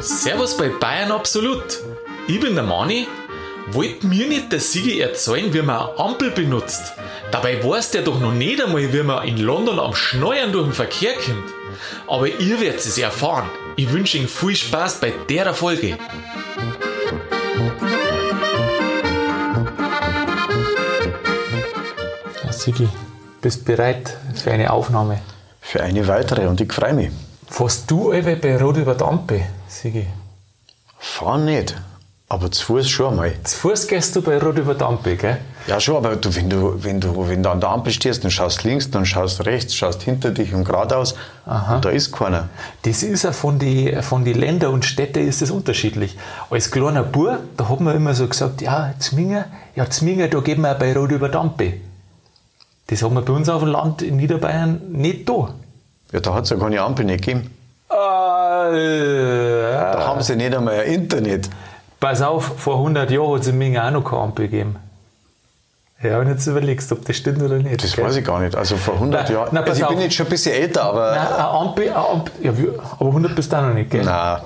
Servus bei Bayern Absolut. Ich bin der Mani. Wollt mir nicht der Sigi erzählen, wie man eine Ampel benutzt? Dabei weiß der doch noch nicht einmal, wie man in London am Schneuern durch den Verkehr kommt. Aber ihr werdet es erfahren. Ich wünsche Ihnen viel Spaß bei der Folge. Sigi, bist bereit für eine Aufnahme? Für eine weitere und ich freue mich. Fährst du alle bei Rot über die Ampel, Sigi? Fahr nicht, aber zu Fuß schon mal. Zu Fuß gehst du bei Rot über die Ampel, gell? Ja, schon, aber du, wenn, du, wenn, du, wenn du an der Ampel stehst, dann schaust links, dann schaust rechts, schaust hinter dich und geradeaus und da ist keiner. Das ist ja von den von die Ländern und Städten ist das unterschiedlich. Als kleiner Bub, da hat man immer so gesagt, ja, Zminger, ja, Zminger, da geht man bei Rot über die Ampel. Das hat man bei uns auf dem Land in Niederbayern nicht da. Ja, da hat es ja keine Ampel nicht gegeben. Äh, Da haben sie nicht einmal ein Internet. Pass auf, vor 100 Jahren hat es in Minga auch noch keine Ampel gegeben. Ja, und jetzt überlegst ob das stimmt oder nicht. Das gell? weiß ich gar nicht. Also vor 100 Nein, Jahren. nein, also ich bin auf. jetzt schon ein bisschen älter, aber. Nein, eine Ampel, eine Ampel, ja, aber 100 bist du auch noch nicht, gell? Nein.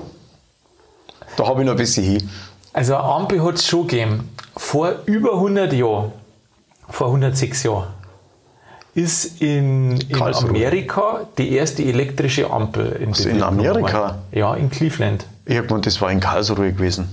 Da habe ich noch ein bisschen hin. Also eine Ampel hat es schon gegeben. Vor über 100 Jahren, vor 106 Jahren, ist in, in. Amerika die erste elektrische Ampel in, in Betrieb genommen Amerika? Ja, in Cleveland. Irgendwann, das war in Karlsruhe gewesen.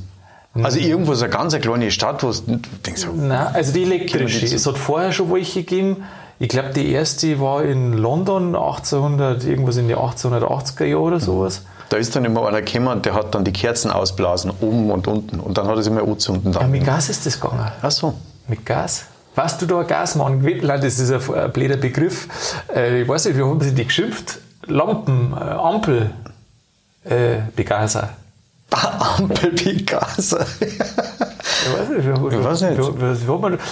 Also irgendwo so eine ganz kleine Stadt, wo du denkst, Nein, also die elektrische. Es hat vorher schon welche gegeben. Ich glaube, die erste war in London 1800, irgendwas in die 1880er Jahre oder sowas. da ist dann immer einer gekommen und der hat dann die Kerzen ausblasen, oben und unten. Und dann hat er sie mal angezündet. Ja, mit Gas ist das gegangen. Ach so. Mit Gas? Warst du da Gasmann? Nein, Das ist ein, blöder Begriff. Äh, ich weiß nicht, wie haben sie die geschimpft? Lampen, äh, Ampel, äh, Begaser. Ampelpicasso. Ich weiß nicht. Wie, Ich weiß nicht.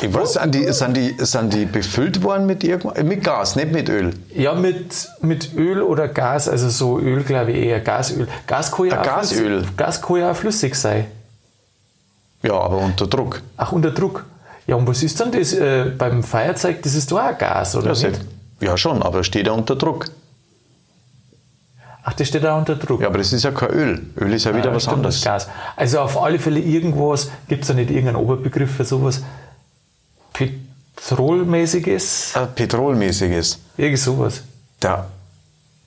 Ich weiß, sind die, sind, die, sind die befüllt worden mit irgendwas? Mit Gas, nicht mit Öl. ja, mit, mit Öl oder Gas, also so Öl, glaube ich, eher Gasöl. Gas kann ja, Gasöl. flüssig- Gas kann ja auch flüssig sein. Ja, aber unter Druck. Ach, unter Druck. Ja, und was ist dann das äh, beim Feuerzeug? Das ist doch auch ein Gas, oder? Ja, nicht? ja schon, aber steht ja unter Druck. Ach, das steht auch unter Druck. Ja, aber das ist ja kein Öl. Öl ist ja wieder Ja, was anderes. das Gas. Also auf alle Fälle irgendwas, gibt es da nicht irgendeinen Oberbegriff für sowas Petrolmäßiges? Ein Petrolmäßiges. Irgend sowas. Der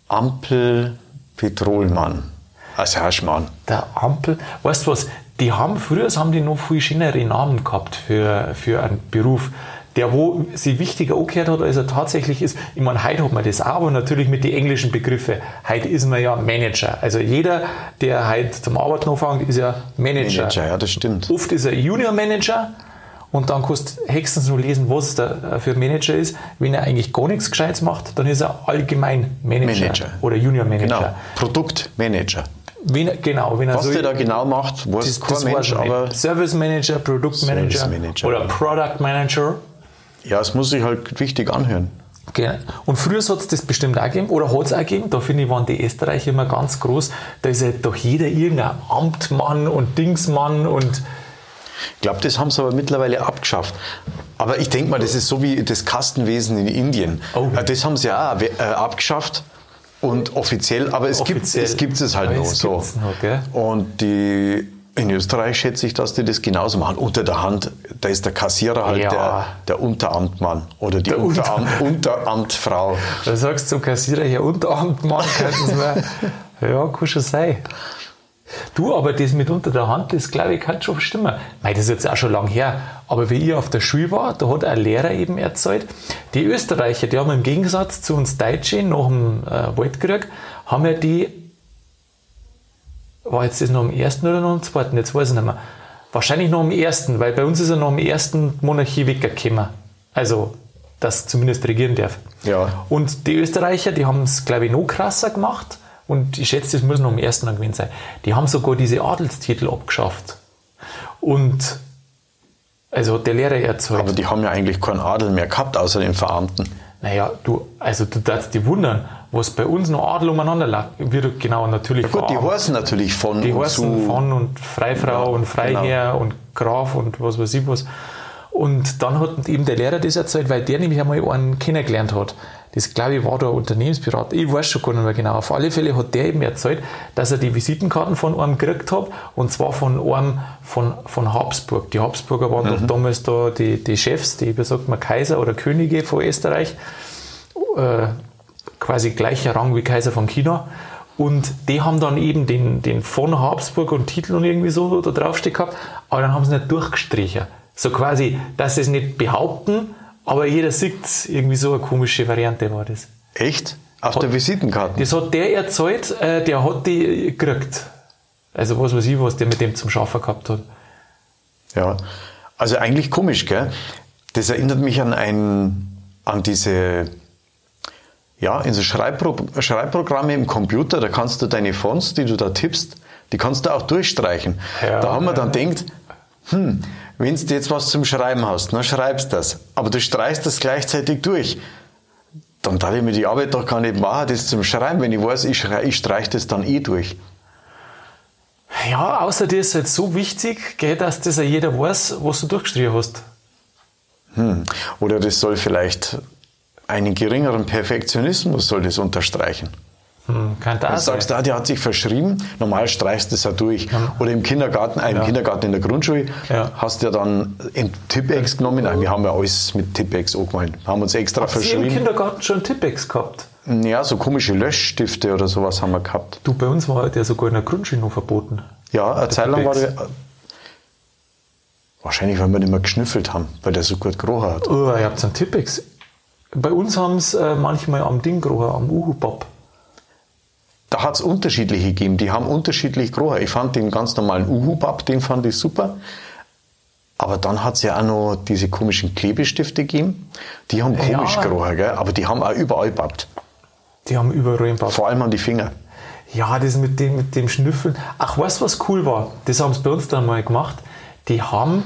Ampel-Petrolmann. Als Herrschmann. Der Ampel, weißt du was, die haben, früher haben die noch viel schönere Namen gehabt für, für einen Beruf, der wo sie wichtiger angehört hat, als er tatsächlich ist. Ich meine, heute hat man das auch, aber natürlich mit den englischen Begriffen. Heute ist man ja Manager. Also jeder, der heute zum Arbeiten anfängt, ist ja Manager. Manager, ja, das stimmt. Oft ist er Junior Manager und dann kannst du höchstens nur lesen, was der für ein Manager ist. Wenn er eigentlich gar nichts Gescheites macht, dann ist er allgemein Manager, Manager. oder Junior Manager. Genau. Produktmanager. Wenn, er- genau, wenn er Was so der da genau macht, weiß das, kein das Mensch, aber. Service Manager, Produktmanager Service Manager. oder Product Manager. ja, es muss sich halt wichtig anhören. Genau. Und früher hat es das bestimmt auch gegeben, oder hat es auch gegeben, da finde ich, waren die Österreicher immer ganz groß. Da ist ja doch jeder irgendein Amtmann und Dingsmann und Ich glaube, das haben sie aber mittlerweile abgeschafft. Aber ich denke mal, das ist so wie das Kastenwesen in Indien. Oh. Äh, Das haben sie ja auch äh, abgeschafft. Und offiziell, aber es gibt Offiziell. es gibt es halt Aber noch es so. noch? Und die in Österreich schätze ich, dass die das genauso machen. Unter der Hand, da ist der Kassierer halt Ja. der, der Unteramtmann oder die Unteram Unteramtfrau. da sagst du zum Kassierer, ja, Unteramtmann könnten sie mal. Ja, kann schon sein. Du, aber das mit unter der Hand, das glaube ich, kann schon stimmen. Mei, das ist jetzt auch schon lang her. Aber wie ich auf der Schule war, da hat ein Lehrer eben erzählt, die Österreicher, die haben im Gegensatz zu uns Deutschen nach dem äh, Weltkrieg, haben ja die, war jetzt das noch am ersten oder noch am zweiten, jetzt weiß ich nicht mehr. Wahrscheinlich noch am ersten, weil bei uns ist ja noch am ersten Monarchie weggekommen. Also, das zumindest regieren darf. Ja. Und die Österreicher, die haben es, glaube ich, noch krasser gemacht. Und ich schätze, das muss noch am ersten Mal gewesen sein. Die haben sogar diese Adelstitel abgeschafft. Und also hat der Lehrer erzählt. Aber die haben ja eigentlich keinen Adel mehr gehabt, außer den Verarmten. Naja, du, also du darfst dich wundern, was bei uns noch Adel umeinander lag. Wird genau natürlich Gut, die heißen natürlich von Die und heißen von und Freifrau Ja, und Freiherr und Graf und was weiß ich was. Und dann hat eben der Lehrer das erzählt, weil der nämlich einmal einen kennengelernt hat. Das glaube ich war der Unternehmensberater. Ich weiß schon gar nicht mehr genau. Auf alle Fälle hat der eben erzählt, dass er die Visitenkarten von einem gekriegt hat und zwar von einem von, von Habsburg. Die Habsburger waren mhm. doch damals da die, die Chefs, die, wie sagt man, Kaiser oder Könige von Österreich. Äh, quasi gleicher Rang wie Kaiser von China. Und die haben dann eben den, den von Habsburg und Titel und irgendwie so da draufstehen gehabt, aber dann haben sie nicht durchgestrichen. So quasi, dass sie es nicht behaupten, aber jeder sieht es. Irgendwie so eine komische Variante war das. Echt? Auf hat, der Visitenkarte? Das hat der erzählt, äh, der hat die gekriegt. Also was weiß ich, was der mit dem zum Schaffen gehabt hat. Ja, also eigentlich komisch, gell? Das erinnert mich an ein, an diese, ja, in so Schreibpro Schreibprogramme im Computer, da kannst du deine Fonts, die du da tippst, die kannst du auch durchstreichen. Ja, da haben wir dann ja. denkt, hm, wenn du jetzt was zum Schreiben hast, dann schreibst das, aber du streichst das gleichzeitig durch. Dann darf ich mir die Arbeit doch gar nicht machen, das zum Schreiben, wenn ich weiß, ich, ich streiche das dann eh durch. Ja, außer dir ist es so wichtig, dass das ja jeder weiß, was du durchgestrichen hast. Hm. Oder das soll vielleicht einen geringeren Perfektionismus soll das unterstreichen. Hm, kann da du sagst, ah, der hat sich verschrieben, normal streichst du das ja durch. Ja. Oder im Kindergarten, äh, im ja. Kindergarten in der Grundschule ja. hast du ja dann Tippex genommen. Nein, wir haben ja alles mit Tippex angemeint. Wir haben uns extra Habt verschrieben. Sie im Kindergarten schon Tippex gehabt? Ja, so komische Löschstifte oder sowas haben wir gehabt. Du, bei uns war der sogar in der Grundschule noch verboten. Ja, eine Zeit lang war der. Wahrscheinlich, weil wir nicht mehr geschnüffelt haben, weil der so gut gerochen hat. Oh, ihr habt einen Tippex. Bei uns haben es äh, manchmal am Ding gerochen, am Uhu-Pop. Da hat es unterschiedliche gegeben, die haben unterschiedlich gerochen. Ich fand den ganz normalen Uhu-Bab, den fand ich super. Aber dann hat es ja auch noch diese komischen Klebestifte gegeben. Die haben komisch ja. gerochen, gell? aber die haben auch überall babbt. Die haben überall babbt. Vor allem an die Finger. Ja, das mit dem, mit dem Schnüffeln. Ach, weißt du, was cool war? Das haben sie bei uns dann mal gemacht. Die haben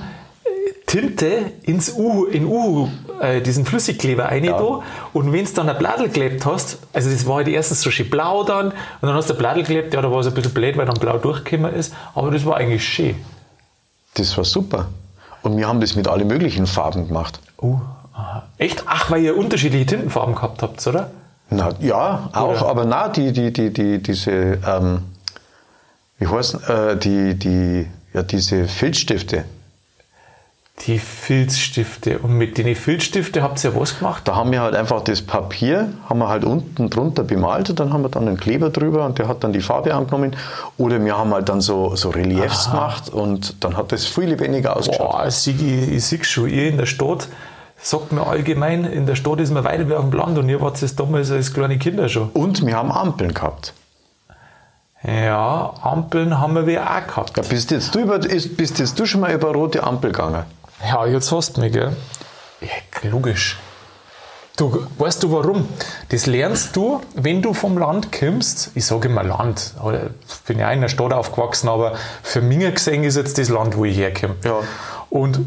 Tinte ins Uhu, in Uhu, äh, diesen Flüssigkleber rein ja. da. Und wenn du dann ein Bladel geklebt hast, also das war halt erstens so schön blau dann, und dann hast du ein Bladel geklebt, ja, da war es ein bisschen blöd, weil dann blau durchgekommen ist, aber das war eigentlich schön. Das war super. Und wir haben das mit allen möglichen Farben gemacht. Oh, aha. Echt? Ach, weil ihr unterschiedliche Tintenfarben gehabt habt, oder? Na, ja, auch, oder? aber na, die, die, die, die, diese, ähm, wie heißen, äh, die, die, ja, diese Filzstifte. Die Filzstifte. Und mit den Filzstiften habt ihr was gemacht? Da haben wir halt einfach das Papier, haben wir halt unten drunter bemalt und dann haben wir dann einen Kleber drüber und der hat dann die Farbe angenommen. Oder wir haben halt dann so, so Reliefs Aha. gemacht und dann hat das viel lebendiger ausgeschaut. Boah, ich, ich sehe schon, ihr in der Stadt, sagt mir allgemein, in der Stadt ist man weiter wie auf dem Land und ihr wart es damals als kleine Kinder schon. Und wir haben Ampeln gehabt. Ja, Ampeln haben wir auch gehabt. Ja, bist, jetzt du über, bist jetzt du schon mal über rote Ampel gegangen? Ja, jetzt hast du mich, gell? Ja, logisch. Du, weißt du warum? Das lernst du, wenn du vom Land kommst. Ich sage immer Land. Ich bin ja in der Stadt aufgewachsen, aber für mich gesehen ist jetzt das Land, wo ich herkomme. Ja. Und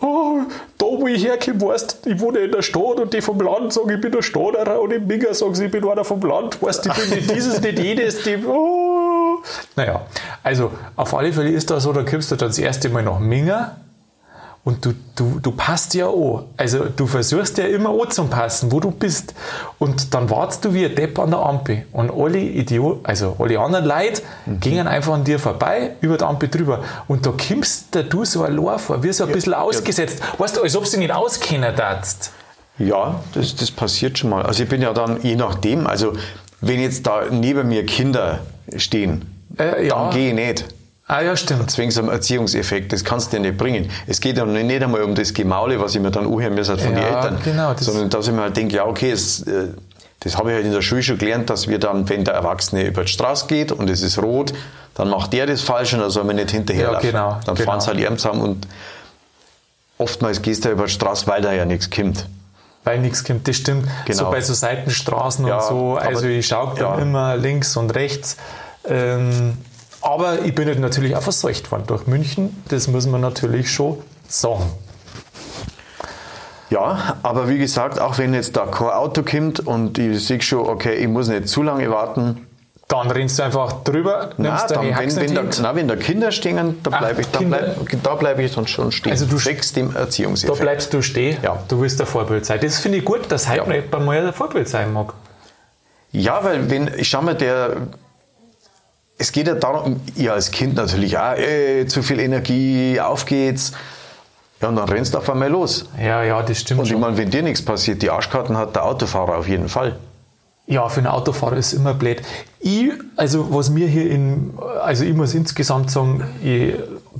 oh, da, wo ich herkomme, weißt ich wohne in der Stadt und die vom Land sagen, ich bin der Stadterer und im Minger sagen sie, ich bin einer vom Land. Weißt ich bin nicht dieses, nicht jedes. Die, oh. Naja, also auf alle Fälle ist das so, da kommst du dann das erste Mal nach Minger und du, du, du passt ja an. Also du versuchst ja immer anzupassen, wo du bist. Und dann wartest du wie ein Depp an der Ampel. Und alle Idioten, also alle anderen Leute, mhm. gingen einfach an dir vorbei, über die Ampel drüber. Und da kommst du so ein vor, wie so ein ja, bisschen ausgesetzt. Ja. Weißt du, als ob du nicht auskennen darfst. Ja, das, das passiert schon mal. Also ich bin ja dann, je nachdem, also wenn jetzt da neben mir Kinder stehen, äh, ja. dann gehe ich nicht. Ah ja, stimmt. Zwingend am Erziehungseffekt, das kannst du ja nicht bringen. Es geht ja nicht einmal um das Gemaule, was ich mir dann anhören muss von ja, den Eltern, genau, sondern dass ich mir halt denke, ja okay, es, äh, das habe ich halt in der Schule schon gelernt, dass wir dann, wenn der Erwachsene über die Straße geht und es ist rot, dann macht der das falsch und dann soll man nicht hinterherlaufen. Ja, genau, dann genau. fahren sie halt zusammen und oftmals gehst du über die Straße, weil da ja nichts kommt weil nichts kommt. Das stimmt. Genau. So bei so Seitenstraßen ja, und so. Also ich schaue dann ja. immer links und rechts. Ähm, aber ich bin halt natürlich auch verseucht worden durch München. Das muss man natürlich schon sagen. Ja, aber wie gesagt, auch wenn jetzt da kein Auto kommt und ich sehe schon, okay, ich muss nicht zu lange warten, Dann rennst du einfach drüber, nimmst dann, deine wenn, wenn, da, in die Hand. na, wenn da Kinder stehen, da bleibe ich, da bleib, da bleib ich dann schon stehen. Also du- Sechs dem Da Erziehungseffekt. bleibst du stehen, Ja. du willst ein Vorbild sein. Das finde ich gut, dass heute Ja. noch jemand mal ein Vorbild sein mag. Ja, weil wenn, ich schau mal, der, es geht ja darum, ja, als Kind natürlich, ah, ey, zu viel Energie, auf geht's. Ja, und dann rennst du auf einmal los. Ja, ja, das stimmt Und ich schon. meine, wenn dir nichts passiert, die Arschkarten hat der Autofahrer auf jeden Fall. Ja, für einen Autofahrer ist immer blöd. Ich, also was mir hier in, also ich muss insgesamt sagen, ich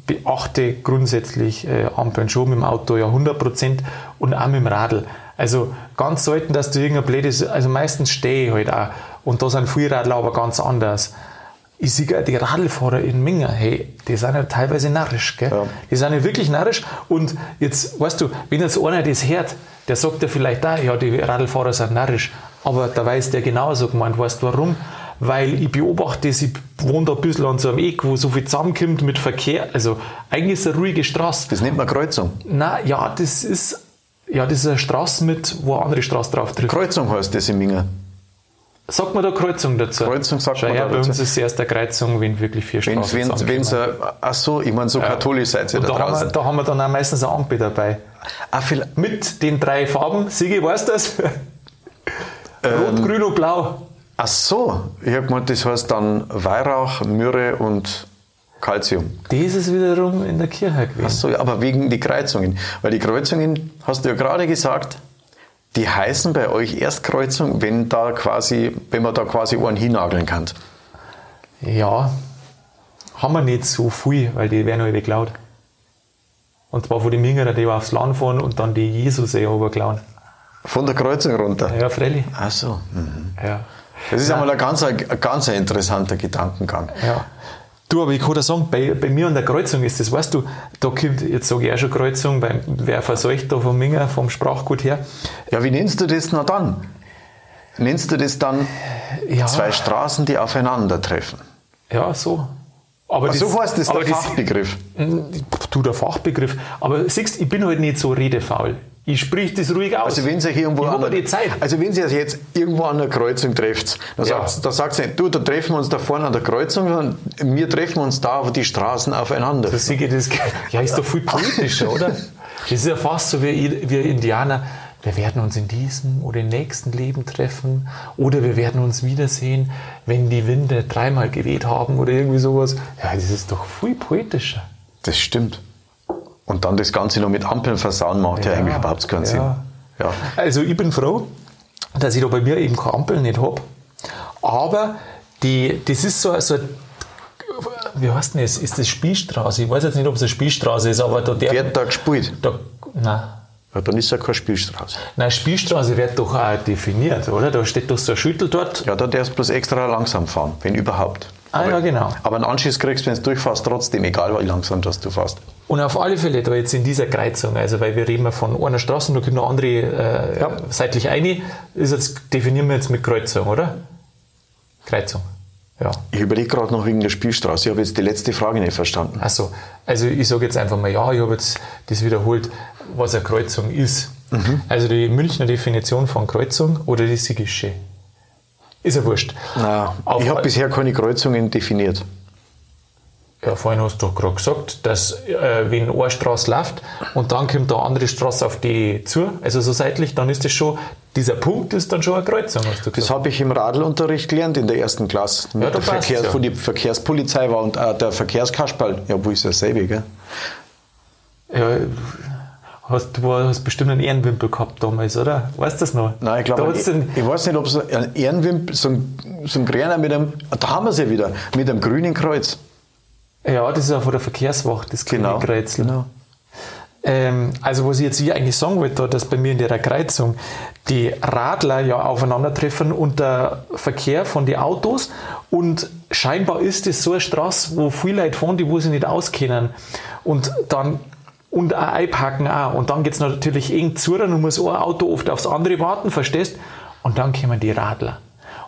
beachte grundsätzlich äh, Ampeln schon mit dem Auto ja 100 Prozent und auch mit dem Radl. Also ganz selten, dass du irgendein blödes, also meistens stehe ich halt auch. Und da sind viele Radler aber ganz anders. Ich sehe die Radlfahrer in Minga, hey, die sind ja teilweise narrisch, gell? Ja. Die sind ja wirklich narrisch. Und jetzt, weißt du, wenn jetzt einer das hört, der sagt ja vielleicht auch, ja, die Radlfahrer sind narrisch. Aber da weiß der genauso gemeint. Weißt du warum? Weil ich beobachte das, ich wohne da ein bisschen an so einem Eck, wo so viel zusammenkommt mit Verkehr. Also eigentlich ist es eine ruhige Straße. Das nennt man Kreuzung. Na ja, das ist, ja, das ist eine Straße mit, wo eine andere Straße drauf trifft. Kreuzung heißt das in Minga. Sagt man da Kreuzung dazu? Kreuzung sagt Schau man her, da bei uns dazu. ist es erst eine Kreuzung, wenn wirklich vier Straßen wenn, wenn zusammenkommen. sie, ach so, ich meine, so katholisch seid ihr da da haben, wir, draußen. da haben wir dann auch meistens eine Ampel dabei. Ah, Mit den drei Farben. Sigi, weißt du das? Rot, Grün und Blau. ach so, ich habe gemeint, das heißt dann Weihrauch, Myrrhe und Calcium. Das ist wiederum in der Kirche Ach gewesen. so, ja, aber wegen die Kreuzungen. Weil die Kreuzungen, hast du ja gerade gesagt, die heißen bei euch erst Kreuzung, wenn da quasi, wenn man da quasi einen hinnageln kann. Ja, haben wir nicht so viel, weil die werden alle geklaut. Und zwar von den Mingerer, die aufs Land fahren und dann die Jesus eh runterklauen. Von der Kreuzung runter. Ja, freilich. Ach so. hm. Ja. Das ist einmal ein ganz, ein ganz interessanter Gedankengang. Ja. Du, aber ich kann dir sagen, bei, bei mir an der Kreuzung ist das, weißt du, da kommt, jetzt sage ich auch schon Kreuzung, weil wer verseucht da vom Minger, vom Sprachgut her. Ja, wie nennst du das na dann? Nennst du das dann Ja, zwei Straßen, die aufeinandertreffen? ja so. Aber Ach, so heißt das aber der Fachbegriff. Du, der Fachbegriff. Aber siehst, ich bin halt nicht so redefaul. Ich sprich das ruhig aus. Also wenn Sie irgendwo an der, die Zeit. also wenn Sie also jetzt irgendwo an der Kreuzung trefft, dann Ja. sagt, da sagt sie, du, da treffen wir uns da vorne an der Kreuzung, und wir treffen uns da, wo die Straßen aufeinander. Das das, ja, ist doch viel poetischer, oder? Das ist ja fast so wie wir Indianer. Wir werden uns in diesem oder im nächsten Leben treffen oder wir werden uns wiedersehen, wenn die Winde dreimal geweht haben oder irgendwie sowas. Ja, das ist doch viel poetischer. Das stimmt. Und dann das Ganze noch mit Ampeln versauen macht ja, Ja, eigentlich überhaupt keinen Sinn. ja. Ja. Also ich bin froh, dass ich da bei mir eben keine Ampel nicht habe. Aber die, das ist so, so wie heißt denn das? Ist das Spielstraße? Ich weiß jetzt nicht, ob es eine Spielstraße ist, aber da der. Wird da gespielt? da, nein. Ja, dann ist ja keine Spielstraße. Nein, Spielstraße wird doch auch definiert, oder? Da steht doch so ein Schüttel dort. Ja, da darfst du bloß extra langsam fahren, wenn überhaupt. Ah, aber, ja, genau. Aber einen Anschiss kriegst du, wenn du durchfährst, trotzdem, egal wie langsam dass du fährst. Und auf alle Fälle da jetzt in dieser Kreuzung, also weil wir reden ja von einer Straße, da kommt noch andere äh, Ja. seitlich eine, ist jetzt, definieren wir jetzt mit Kreuzung, oder? Kreuzung. Ja. Ich überlege gerade noch wegen der Spielstraße. Ich habe jetzt die letzte Frage nicht verstanden. Achso, also ich sage jetzt einfach mal, ja, ich habe jetzt das wiederholt, was eine Kreuzung ist. Also die Münchner Definition von Kreuzung oder die Sigische. Ist ja wurscht. Na, Auf- ich habe bisher keine Kreuzungen definiert. Ja, vorhin hast du doch gerade gesagt, dass äh, wenn eine Straße läuft und dann kommt eine andere Straße auf die zu, also so seitlich, dann ist das schon, dieser Punkt ist dann schon eine Kreuzung, hast du Das gesagt. habe ich im Radlunterricht gelernt in der ersten Klasse. Mit Ja, der passt's Verkehrs ja. Wo die Verkehrspolizei war und äh, der Verkehrskasperl. Ja, wo ist dasselbe, gell? Ja, hast, du hast bestimmt einen Ehrenwimpel gehabt damals, oder? Weißt du das noch? Nein, ich glaube, hat's ich, weiß nicht, ob es ein Ehrenwimpel, so ein, so ein Gräner mit einem, da haben wir sie wieder, mit einem grünen Kreuz. ja, das ist ja von der Verkehrswacht, das Genau. kleine Kreuzl. genau. Ähm, also was ich jetzt hier eigentlich sagen wollte, dass bei mir in der Kreuzung die Radler ja aufeinandertreffen und der Verkehr von den Autos und scheinbar ist es so eine Straße, wo viele Leute fahren, die wo sie nicht auskennen und dann und auch einpacken auch und dann geht es natürlich eng zu und muss ein Auto oft aufs andere warten, verstehst? Und dann kommen die Radler.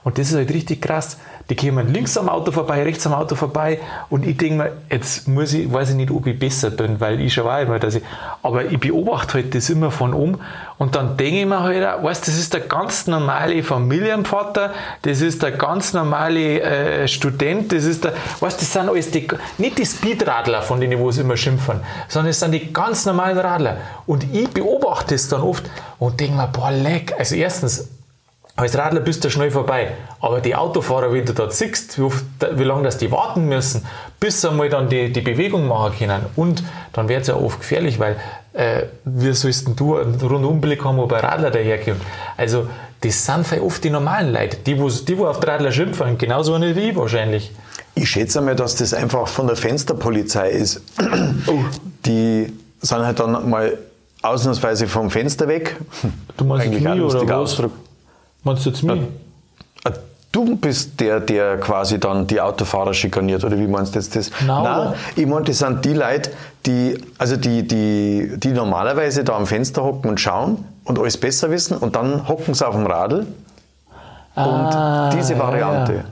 Und das ist halt richtig krass. Die kommen links am Auto vorbei, rechts am Auto vorbei und ich denke mir, jetzt muss ich, weiß ich nicht, ob ich besser bin, weil ich schon weiß immer, dass ich, aber ich beobachte halt das immer von oben und dann denke ich mir halt, auch, weißt, das ist der ganz normale Familienvater, das ist der ganz normale äh, Student, das ist der, weißt, das sind alles die, nicht die Speedradler, von denen wo es immer schimpfen, sondern es sind die ganz normalen Radler und ich beobachte es dann oft und denke mir, boah, leck, also erstens, als Radler bist du schnell vorbei. Aber die Autofahrer, wenn du dort siehst, wie, oft, wie lange das die warten müssen, bis sie einmal dann die, die Bewegung machen können. Und dann wird es ja oft gefährlich, weil äh, wie sollst du einen Rundumblick haben, ob ein Radler daherkommt? Also, das sind vielleicht oft die normalen Leute, die, wo, die wo auf die Radler schimpfen, genauso nicht wie ich wahrscheinlich. Ich schätze mal, dass das einfach von der Fensterpolizei ist. Oh. Die sind halt dann mal ausnahmsweise vom Fenster weg. Du meinst Eigentlich mich oder was? Ausdruck. Meinst du jetzt mich? Äh, du bist der, der quasi dann die Autofahrer schikaniert, oder wie meinst du jetzt das? No. Nein, ich meine, das sind die Leute, die, also die, die, die normalerweise da am Fenster hocken und schauen und alles besser wissen und dann hocken sie auf dem Radl. Ah, und diese Variante. Ja.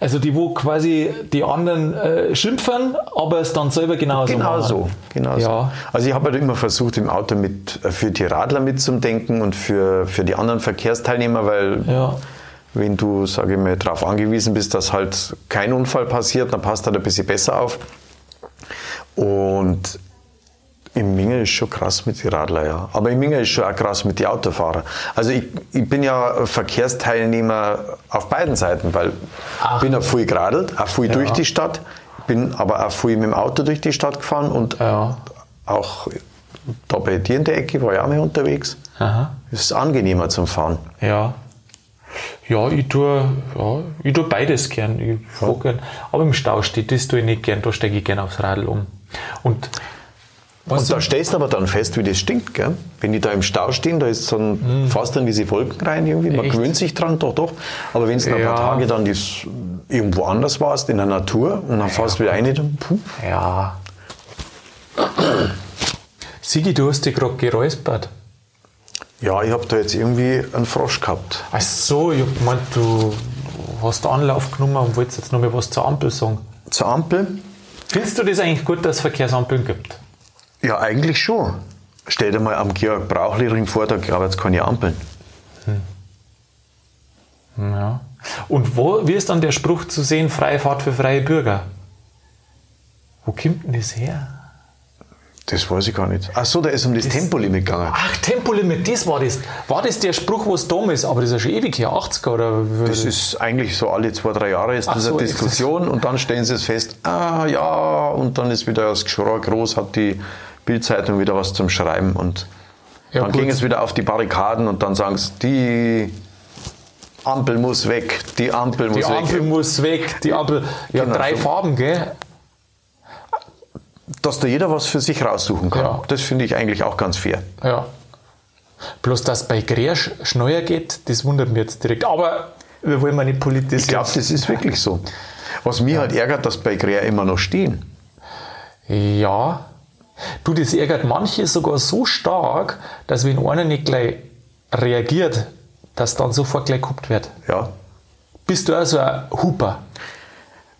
Also die, wo quasi die anderen äh, schimpfen, aber es dann selber genauso Genau machen. so. Genau ja. so. Also ich habe halt immer versucht, im Auto mit, äh, für die Radler mitzudenken und für, für die anderen Verkehrsteilnehmer, weil ja. wenn du, sage ich mal, darauf angewiesen bist, dass halt kein Unfall passiert, dann passt halt ein bisschen besser auf. Und im Minge ist schon krass mit den Radler, ja. Aber im Minge ist schon auch krass mit den Autofahrern. Also ich, ich bin ja Verkehrsteilnehmer auf beiden Seiten, weil ich bin ja viel geradelt, auch viel ja. durch die Stadt, bin aber auch viel mit dem Auto durch die Stadt gefahren und ja. auch da bei dir in der Ecke war ich auch mal unterwegs. Aha. Es ist angenehmer zum Fahren. Ja. Ja, ich tue, ja, ich tue beides gern. Ich ja. gern. Aber im Stau steht, das tue ich nicht gern, da steige ich gern aufs Radl um. Und und da stellst du aber dann fest, wie das stinkt, gell? Wenn die da im Stau stehen, da ist so ein, mm. fast dann diese Wolken rein irgendwie. Man Echt? gewöhnt sich dran, doch, doch. Aber wenn du ja. ein paar Tage dann das irgendwo anders warst, in der Natur, und dann fährst du wieder rein, dann puh. Ja. Sigi, du hast dich gerade geräuspert. Ja, ich habe da jetzt irgendwie einen Frosch gehabt. Ach so, ich habe gemeint, du hast Anlauf genommen und wolltest jetzt noch mal was zur Ampel sagen. Zur Ampel? Findest du das eigentlich gut, dass es Verkehrsampeln gibt? Ja, eigentlich schon. Stell dir mal am Georg Brauchli-Ring vor, da gab es keine Ampeln. Hm. Ja. Und wo, wie ist dann der Spruch zu sehen, freie Fahrt für freie Bürger? Wo kommt denn das her? Das weiß ich gar nicht. Ach so, da ist um das, das Tempolimit gegangen. Ach, Tempolimit, das war das. War das der Spruch, was da ist? Aber das ist ja schon ewig her, 80er oder? Das ist eigentlich so alle zwei, drei Jahre ist das so, eine Diskussion und dann stellen sie es fest, ah ja, und dann ist wieder das Geschrei groß, hat die Bildzeitung wieder was zum Schreiben und ja, dann gut. ging es wieder auf die Barrikaden und dann sagen sie, die Ampel muss weg, die Ampel muss die weg. Die Ampel muss weg, die Ampel, ja, genau drei. Farben, gell? Dass da jeder was für sich raussuchen kann. Ja. Das finde ich eigentlich auch ganz fair. Ja. Bloß, dass bei Gräer schneller geht, das wundert mich jetzt direkt. Aber wir wollen mal nicht politisch. Ich glaube, das ist wirklich so. Was mich ja. halt ärgert, dass bei Gräer immer noch stehen. Ja, Du, das ärgert manche sogar so stark, dass wenn einer nicht gleich reagiert, dass dann sofort gleich gehupt wird. Ja. Bist du also ein Huper?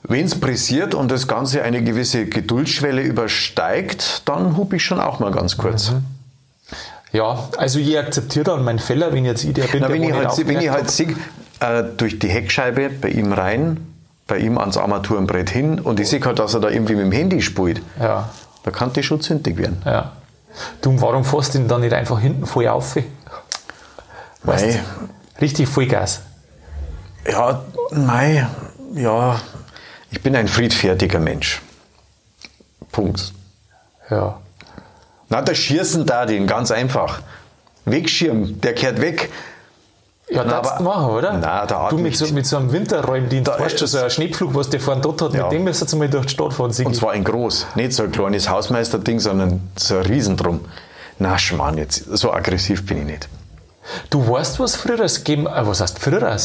Wenn es pressiert und das Ganze eine gewisse Geduldsschwelle übersteigt, dann hupe ich schon auch mal ganz kurz. Mhm. Ja, also je akzeptierter an meinen Feller, wenn jetzt ich der bin, Na, wenn, ich halt, wenn ich halt sehe, äh, durch die Heckscheibe bei ihm rein, bei ihm ans Armaturenbrett hin und ich sehe halt, dass er da irgendwie mit dem Handy spielt. Ja. Da kann die schon zündig werden. Ja. Du, warum fährst du denn dann nicht einfach hinten voll auf? Weißt, richtig Vollgas. Ja, mei, ja, ich bin ein friedfertiger Mensch. Punkt. Ja. Na, der Schießen da, den ganz einfach. Wegschirm, der kehrt weg. Ja, das machen, oder? Nein, da Du mit so, mit so einem Winterräumdienst, da weißt du, so ein Schneepflug, was der vorhin dort hat, ja. mit dem müssen sie mal durch die Stadt fahren. Und zwar ein groß, nicht so ein kleines Hausmeisterding, sondern so ein Riesendrum. Na, Schmarrn, jetzt, so aggressiv bin ich nicht. Du weißt, was früher gegeben, äh, was heißt früher?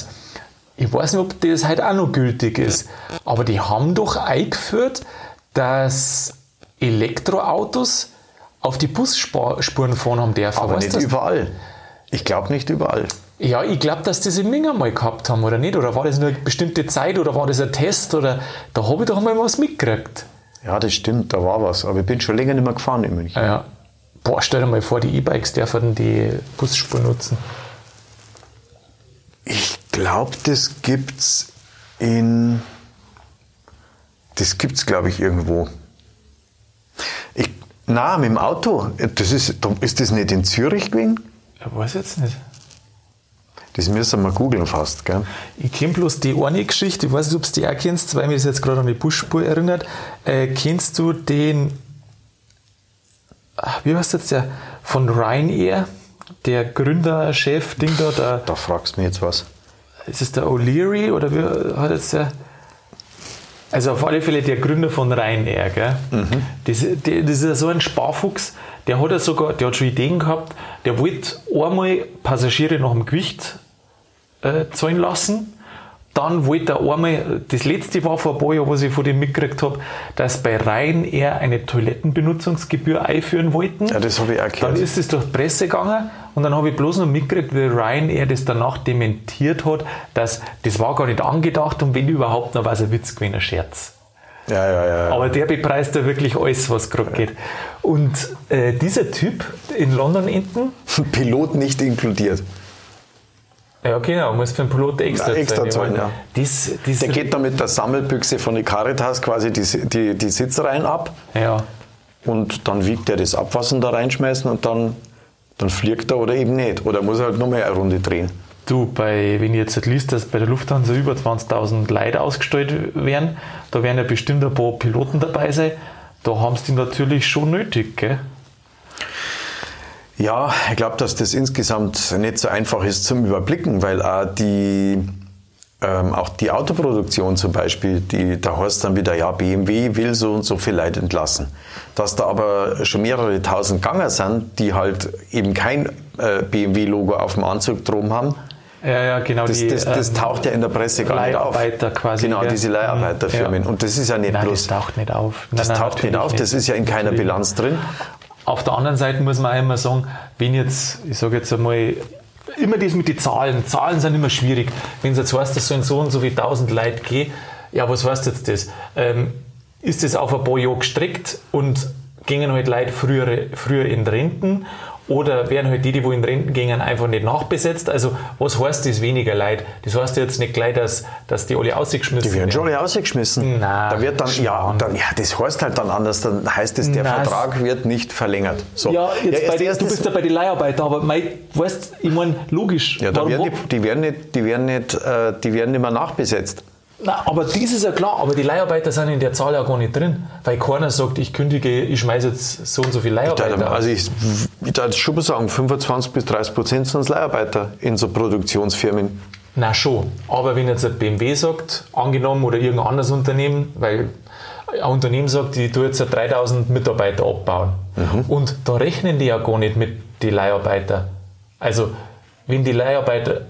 Ich weiß nicht, ob das heute auch noch gültig ist, aber die haben doch eingeführt, dass Elektroautos auf die Busspuren fahren haben dürfen. Aber nicht das? überall. Ich glaube nicht überall. Ja, ich glaube, dass die das in Ming mal gehabt haben, oder nicht? Oder war das nur eine bestimmte Zeit oder war das ein Test? Oder da habe ich doch mal was mitgekriegt. Ja, das stimmt, da war was. Aber ich bin schon länger nicht mehr gefahren in München. Ja, ja. Boah, stell dir mal vor, die E-Bikes dürfen die Busspur nutzen. Ich glaube, das gibt's in. Das gibt's, glaube ich, irgendwo. Ich, na, mit dem Auto. Das ist, ist das nicht in Zürich gewesen? Ich weiß jetzt nicht. Das müssen wir googeln fast, gell? Ich kenne bloß die eine Geschichte, ich weiß nicht, ob du die auch kennst, weil mir das jetzt gerade an die Busspur erinnert. Äh, kennst du den, ach, wie heißt jetzt der, von Ryanair, der Gründer, Chef, Ding da, der, Da fragst du mich jetzt was. ist es der O'Leary oder wie hat jetzt der, also auf alle Fälle der Gründer von Ryanair, gell? Das, der, das ist ja so ein Sparfuchs, der hat ja sogar, der hat schon Ideen gehabt, der wollte einmal Passagiere nach dem Gewicht äh, zahlen lassen. Dann wollte er einmal, das letzte war vor ein paar Jahren, was ich von dem mitgekriegt habe, dass bei Ryanair eine Toilettenbenutzungsgebühr einführen wollten. Ja, das habe ich auch Dann ist es durch die Presse gegangen und dann habe ich bloß noch mitgekriegt, wie Ryanair das danach dementiert hat, dass das war gar nicht angedacht und wenn überhaupt, dann war es ein Witz gewesen, ein Scherz. Ja, ja, ja. Aber der bepreist ja wirklich alles, was gerade geht. Und äh, dieser Typ in London enten, Pilot nicht inkludiert. Ja genau, muss für den Piloten extra, Ja, extra zahlen, meine, ja. Das, das, Der geht da mit der Sammelbüchse von der Caritas quasi die, die, die Sitzreihen ab ja. und dann wiegt er das ab, was ihn da reinschmeißen und dann, dann fliegt er oder eben nicht. Oder muss er halt nochmal eine Runde drehen. Du, bei, wenn ich jetzt liest, dass bei der Lufthansa über 20.000 Leute ausgestellt werden, da werden ja bestimmt ein paar Piloten dabei sein. Da haben sie die natürlich schon nötig, gell? Ja, ich glaube, dass das insgesamt nicht so einfach ist zum Überblicken, weil auch die, ähm, auch die Autoproduktion zum Beispiel, die, da heißt dann wieder, ja, BMW will so und so viel Leute entlassen. Dass da aber schon mehrere tausend Ganger sind, die halt eben kein äh, BMW-Logo auf dem Anzug drum haben, Ja, ja, genau. das, die, das, das ähm, taucht ja in der Presse gar nicht auf. Leiharbeiter quasi, Genau, gell? diese Leiharbeiterfirmen. Ja. Und das ist ja nicht Nein, bloß. das taucht nicht auf. das nein, nein, taucht nicht auf, das ist ja in keiner Natürlich. Bilanz drin. Auf der anderen Seite muss man auch immer sagen, wenn jetzt, ich sage jetzt einmal, immer das mit den Zahlen, Zahlen sind immer schwierig. Wenn es jetzt heißt, dass so in so und so wie 1000 Leute gehen, ja, was heißt jetzt das? Ähm, ist das auf ein paar Jahre gestreckt und gingen halt Leute früher, früher in Renten oder werden halt die, die wo in Renten gingen, einfach nicht nachbesetzt? Also, was heißt das weniger Leute? Das heißt ja jetzt nicht gleich, dass, dass die alle ausgeschmissen Die werden schon alle ausgeschmissen. Nein, da wird dann, ja, dann, ja, das heißt halt dann anders. Dann heißt es, der Nein, Vertrag wird nicht verlängert. So. Ja, jetzt erst- bei erst du bist ja bei den Leiharbeitern, aber mein, weißt, ich meine, logisch. ja, da werden die, die werden nicht, die werden nicht, äh, die werden nicht mehr nachbesetzt. Na, aber das ist ja klar, aber die Leiharbeiter sind in der Zahl ja gar nicht drin, weil keiner sagt, ich kündige, ich schmeiße jetzt so und so viele Leiharbeiter. Also aus. ich, ich würde schon mal sagen, 25 bis 30 Prozent sind Leiharbeiter in so Produktionsfirmen. Na schon, aber wenn jetzt ein BMW sagt, angenommen oder irgendein anderes Unternehmen, weil ein Unternehmen sagt, ich tue jetzt 3000 Mitarbeiter abbauen und da rechnen die ja gar nicht mit den Leiharbeiter. Also wenn die Leiharbeiter,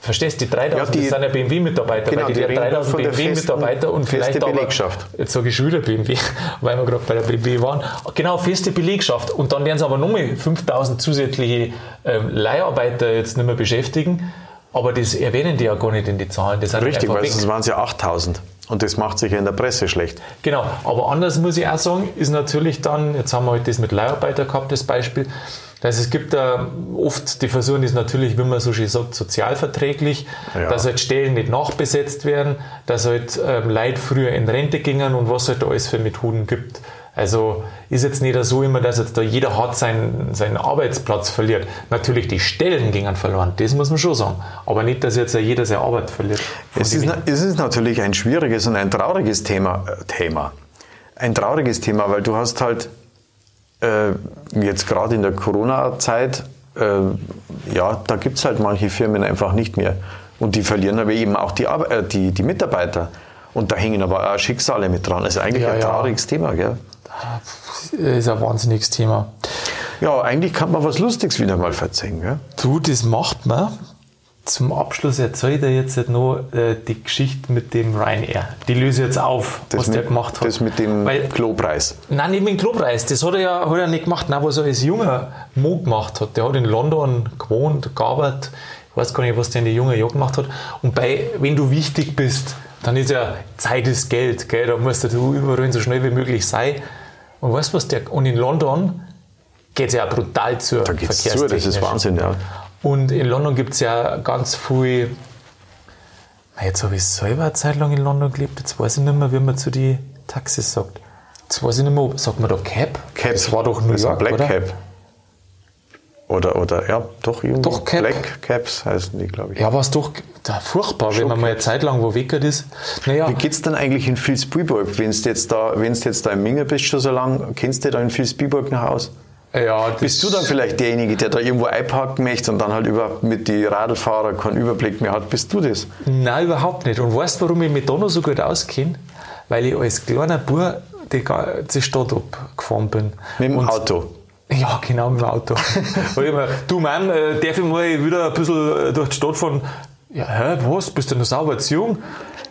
verstehst du, die 3000, Ja, die- das sind ja BMW-Mitarbeiter, Genau, weil die, die die reden 3000 von der BMW-Mitarbeiter und vielleicht feste aber, Belegschaft. jetzt sage ich wieder BMW, weil wir gerade bei der BMW waren, genau, feste Belegschaft und dann werden sie aber nochmal 5000 zusätzliche ähm, Leiharbeiter jetzt nicht mehr beschäftigen, aber das erwähnen die ja gar nicht in die Zahlen. Das Richtig, weil sonst waren es ja 8000. Und das macht sich ja in der Presse schlecht. Genau, aber anders muss ich auch sagen, ist natürlich dann, jetzt haben wir heute das mit Leiharbeiter gehabt, das Beispiel, dass es gibt da oft, die versuchen das natürlich, wie man so schön sagt, sozialverträglich, Ja. dass halt Stellen nicht nachbesetzt werden, dass halt ähm, Leute früher in Rente gingen und was halt da alles für Methoden gibt. Also ist jetzt nicht so immer, dass jetzt da jeder hat seinen, seinen Arbeitsplatz verliert. Natürlich, die Stellen gingen verloren, das muss man schon sagen. Aber nicht, dass jetzt jeder seine Arbeit verliert. Es ist, es ist natürlich ein schwieriges und ein trauriges Thema. Äh, Thema. Ein trauriges Thema, weil du hast halt äh, jetzt gerade in der Corona-Zeit, äh, ja, da gibt es halt manche Firmen einfach nicht mehr. Und die verlieren aber eben auch die, Arbe äh, die, die Mitarbeiter. Und da hängen aber auch Schicksale mit dran. Das ist eigentlich Ja, ein ja. trauriges Thema, gell? ist ein wahnsinniges Thema. Ja, eigentlich kann man was Lustiges wieder mal verzeihen, gell? Du, das macht man. Zum Abschluss erzähle ich dir jetzt noch äh, die Geschichte mit dem Ryanair. Die löse ich jetzt auf, Das was mit, der gemacht hat. Das mit dem Weil, Klopreis. nein, nicht mit dem Klopreis. Das hat er ja hat er nicht gemacht. Nein, was er als junger Mo gemacht hat. Der hat in London gewohnt, gearbeitet, weiß gar nicht, was der in die junge Jahr gemacht hat. Und bei, wenn du wichtig bist, dann ist ja Zeit ist Geld, gell? da musst du überall so schnell wie möglich sein. Und weißt du was, der, und in London geht es ja brutal zur Da geht's zu, das ist Wahnsinn, ja. Und in London gibt es ja ganz viel. Jetzt habe ich selber eine Zeit lang in London gelebt, jetzt weiß ich nicht mehr, wie man zu den Taxis sagt. Jetzt weiß ich nicht mehr, sagt man da Cab? Cab. Das war doch New Das York, Black oder? Cap. Oder, oder, ja, doch irgendwie. Doch, Cap. Black Caps heißen die, glaube ich. Ja, war es doch da furchtbar, wenn man mal eine Zeit lang wo weggert ist. Naja, Wie geht's denn eigentlich in Vilsbiburg? Wenn du jetzt da, wenn du jetzt da in Minge bist schon so lang, kennst du da in Vilsbiburg nach Haus? Ja, Bist du dann vielleicht derjenige, der da irgendwo einparken möchte und dann halt überhaupt mit die Radlfahrer keinen Überblick mehr hat? Bist du das? Nein, überhaupt nicht. Und weißt du, warum ich mich da noch so gut auskenne? Weil ich als kleiner Bub die ganze Stadt abgefahren bin. Mit dem Und- Auto. Ja, genau, mit dem Auto. Weil ich mir, du Mann, äh, darf ich mal wieder ein bisschen äh, durch die Stadt fahren? Ja, hä, was? Bist du noch sauber zu jung?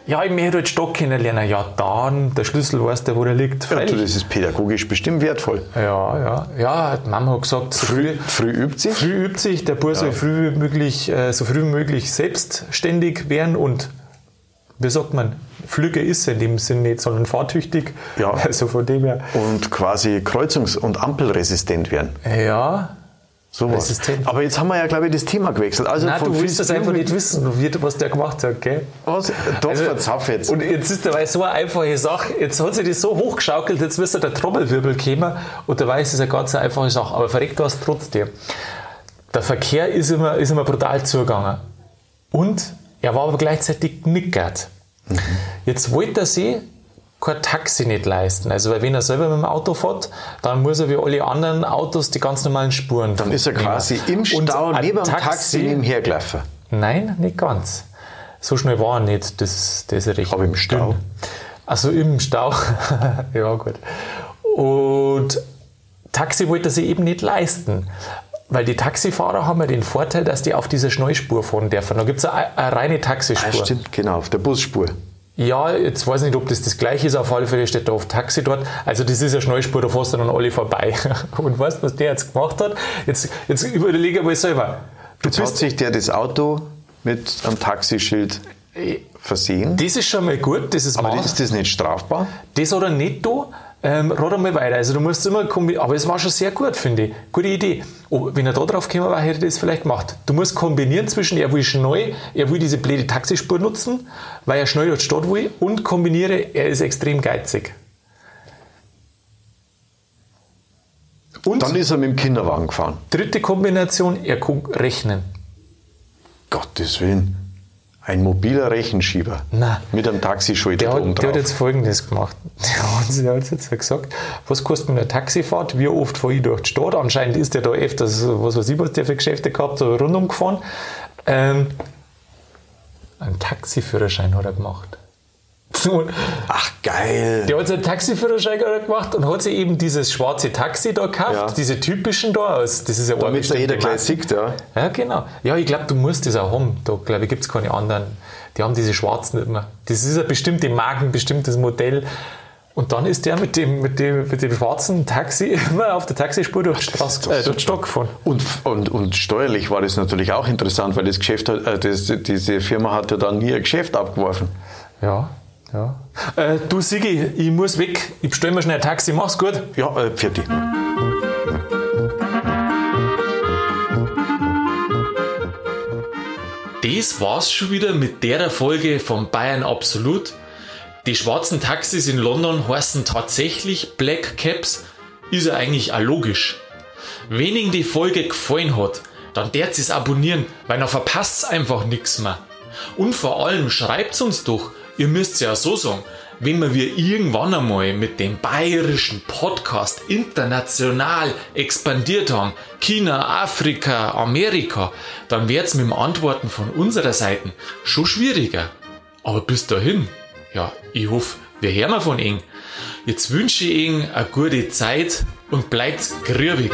Ja, ich möchte halt Stadt kennenlernen. Ja, dann, der Schlüssel weißt du, wo der liegt. Ja, du, das ist pädagogisch bestimmt wertvoll. Ja, ja, ja, die Mama hat gesagt, so früh, Früh übt sich. früh übt sich, der Bub soll früh möglich, äh, so früh wie möglich selbstständig werden und, wie sagt man, flügge ist er in dem Sinne nicht, sondern fahrtüchtig. Ja. Also von dem her, Und quasi kreuzungs- und ampelresistent werden. ja. Sowas. Resistent. Aber jetzt haben wir ja, glaube ich, das Thema gewechselt. Also Nein, du willst das einfach nicht wissen, was der gemacht hat, gell? Was? Doch, Also, verzapf jetzt. Und jetzt ist dabei so eine einfache Sache, jetzt hat sich das so hochgeschaukelt, jetzt müsste der Trommelwirbel kommen und dabei ist es eine ganz einfache Sache. Aber verreckt was trotzdem. Der Verkehr ist immer, ist immer brutal zugegangen. Und er war aber gleichzeitig knickert. Jetzt wollte er sich kein Taxi nicht leisten. Also, weil wenn er selber mit dem Auto fährt, dann muss er wie alle anderen Autos die ganz normalen Spuren dann ist er quasi im Stau neben dem Taxi nebenher gelaufen. Nein, nicht ganz. So schnell war er nicht, das, das ist recht. Aber im Stau. Also im Stau. ja, gut. Und Taxi wollte er sich eben nicht leisten. Weil die Taxifahrer haben ja den Vorteil, dass die auf dieser Schnellspur fahren dürfen. Da gibt es eine, eine reine Ah, Taxispur. stimmt, genau, auf der Busspur. Ja, jetzt weiß ich nicht, ob das das gleiche ist. Auf alle Fälle steht da auf Taxi dort. Also das ist eine Schnellspur, da fährst du dann alle vorbei. Und weißt du, was der jetzt gemacht hat? Jetzt, jetzt überlege mal selber. Du Jetzt hat sich der das Auto mit einem Taxischild versehen. das ist schon mal gut, das ist Aber Maß- ist das nicht strafbar? Das hat er nicht da. Ähm, rat einmal weiter. Also du musst immer kombinieren. Aber es war schon sehr gut, finde ich. Gute Idee. Oh, wenn er da drauf gekommen war, hätte er das vielleicht gemacht. Du musst kombinieren zwischen, er will schnell, er will diese blöde Taxispur nutzen, weil er schnell die Stadt will, und kombiniere, er ist extrem geizig. Und Dann ist er mit dem Kinderwagen gefahren. dritte Kombination, er kann rechnen. Gottes Willen. Ein mobiler Rechenschieber. Na. Mit einem Taxischulter Der oben hat, der drauf. hat jetzt Folgendes gemacht. Der hat, der hat jetzt gesagt, was kostet mir eine Taxifahrt? Wie oft fahre ich durch die Stadt? Anscheinend ist der da öfters, was weiß ich, was der für Geschäfte gehabt, so rundum gefahren. Ähm, einen Taxiführerschein hat er gemacht. Und Ach, geil. der hat seinen Taxiführerschein gemacht und hat sich eben dieses schwarze Taxi da gekauft, Ja. diese typischen da aus. Das ist ja Damit da jeder gleich sieht, ja. ja, genau. Ja, ich glaube, du musst das auch haben. Da, glaube ich, gibt es keine anderen. Die haben diese schwarzen mehr. Das ist eine bestimmte Marke, ein bestimmtes Modell. Und dann ist der mit dem, mit dem, mit dem schwarzen Taxi immer auf der Taxispur durch die, Straße, äh, durch Stadt gefahren. Und, und, und steuerlich war das natürlich auch interessant, weil das Geschäft äh, das, diese Firma hat ja dann nie ein Geschäft abgeworfen. Ja, ja. Äh, du, Sigi, ich muss weg. Ich bestelle mir schnell ein Taxi. Mach's gut. Ja, äh, für die. Das war's schon wieder mit der Folge von Bayern Absolut. Die schwarzen Taxis in London heißen tatsächlich Black Caps. Ist ja eigentlich auch logisch. Wenn Ihnen die Folge gefallen hat, dann derz es abonnieren, weil dann verpasst's einfach nichts mehr. Und vor allem schreibt's uns doch, ihr müsst ja so sagen, wenn wir irgendwann einmal mit dem bayerischen Podcast international expandiert haben, China, Afrika, Amerika, dann wird's mit dem Antworten von unserer Seite schon schwieriger. Aber bis dahin, ja, ich hoffe, wir hören von Ihnen. Jetzt wünsche ich Ihnen eine gute Zeit und bleibt grübig.